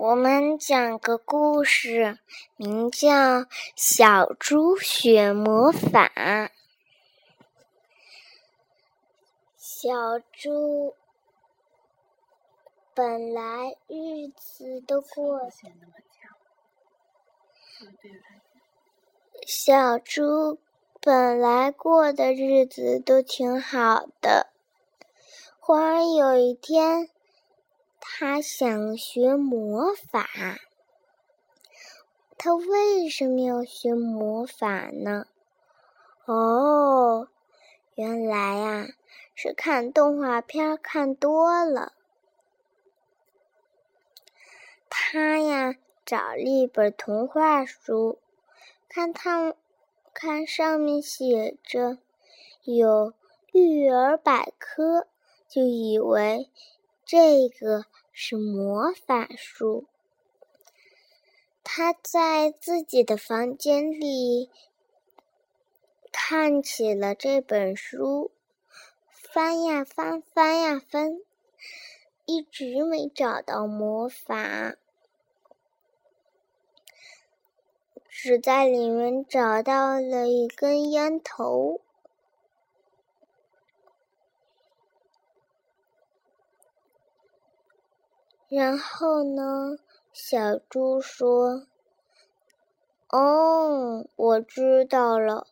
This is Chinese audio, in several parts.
我们讲个故事，名叫《小猪学魔法》。小猪本来日子都过，小猪本来过的日子都挺好的。忽然有一天。他想学魔法，他为什么要学魔法呢？哦，原来呀，是看动画片看多了。他呀，找了一本童话书，看他看上面写着有育儿百科，就以为这个。是魔法书。他在自己的房间里看起了这本书，翻呀翻，翻呀翻，一直没找到魔法，只在里面找到了一根烟头。然后呢？小猪说：“哦，我知道了，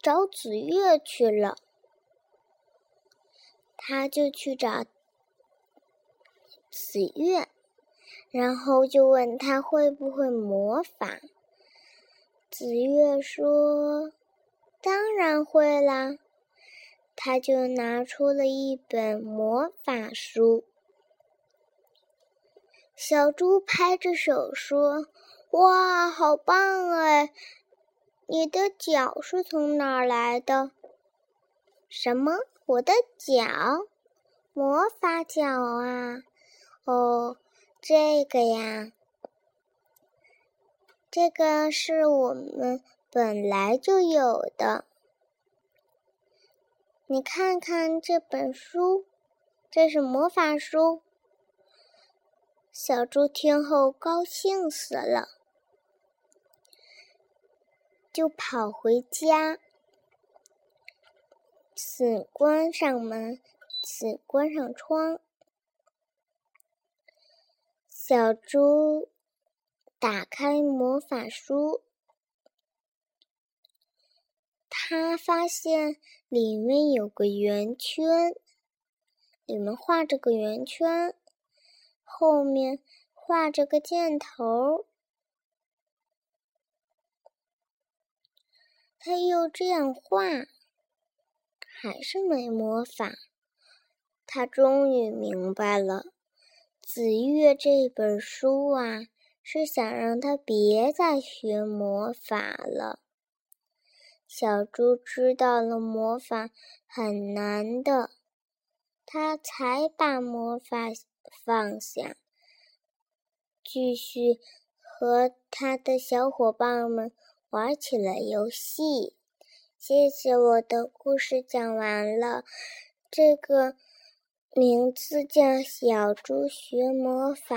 找紫月去了。”他就去找紫月，然后就问他会不会魔法。紫月说：“当然会啦。”他就拿出了一本魔法书。小猪拍着手说：“哇，好棒哎！你的脚是从哪儿来的？什么？我的脚？魔法脚啊？哦，这个呀，这个是我们本来就有的。你看看这本书，这是魔法书。”小猪听后高兴死了，就跑回家，死关上门，死关上窗。小猪打开魔法书，他发现里面有个圆圈，里面画着个圆圈。后面画着个箭头，他又这样画，还是没魔法。他终于明白了，紫月这本书啊，是想让他别再学魔法了。小猪知道了魔法很难的，他才把魔法。放下，继续和他的小伙伴们玩起了游戏。谢谢，我的故事讲完了。这个名字叫《小猪学魔法》。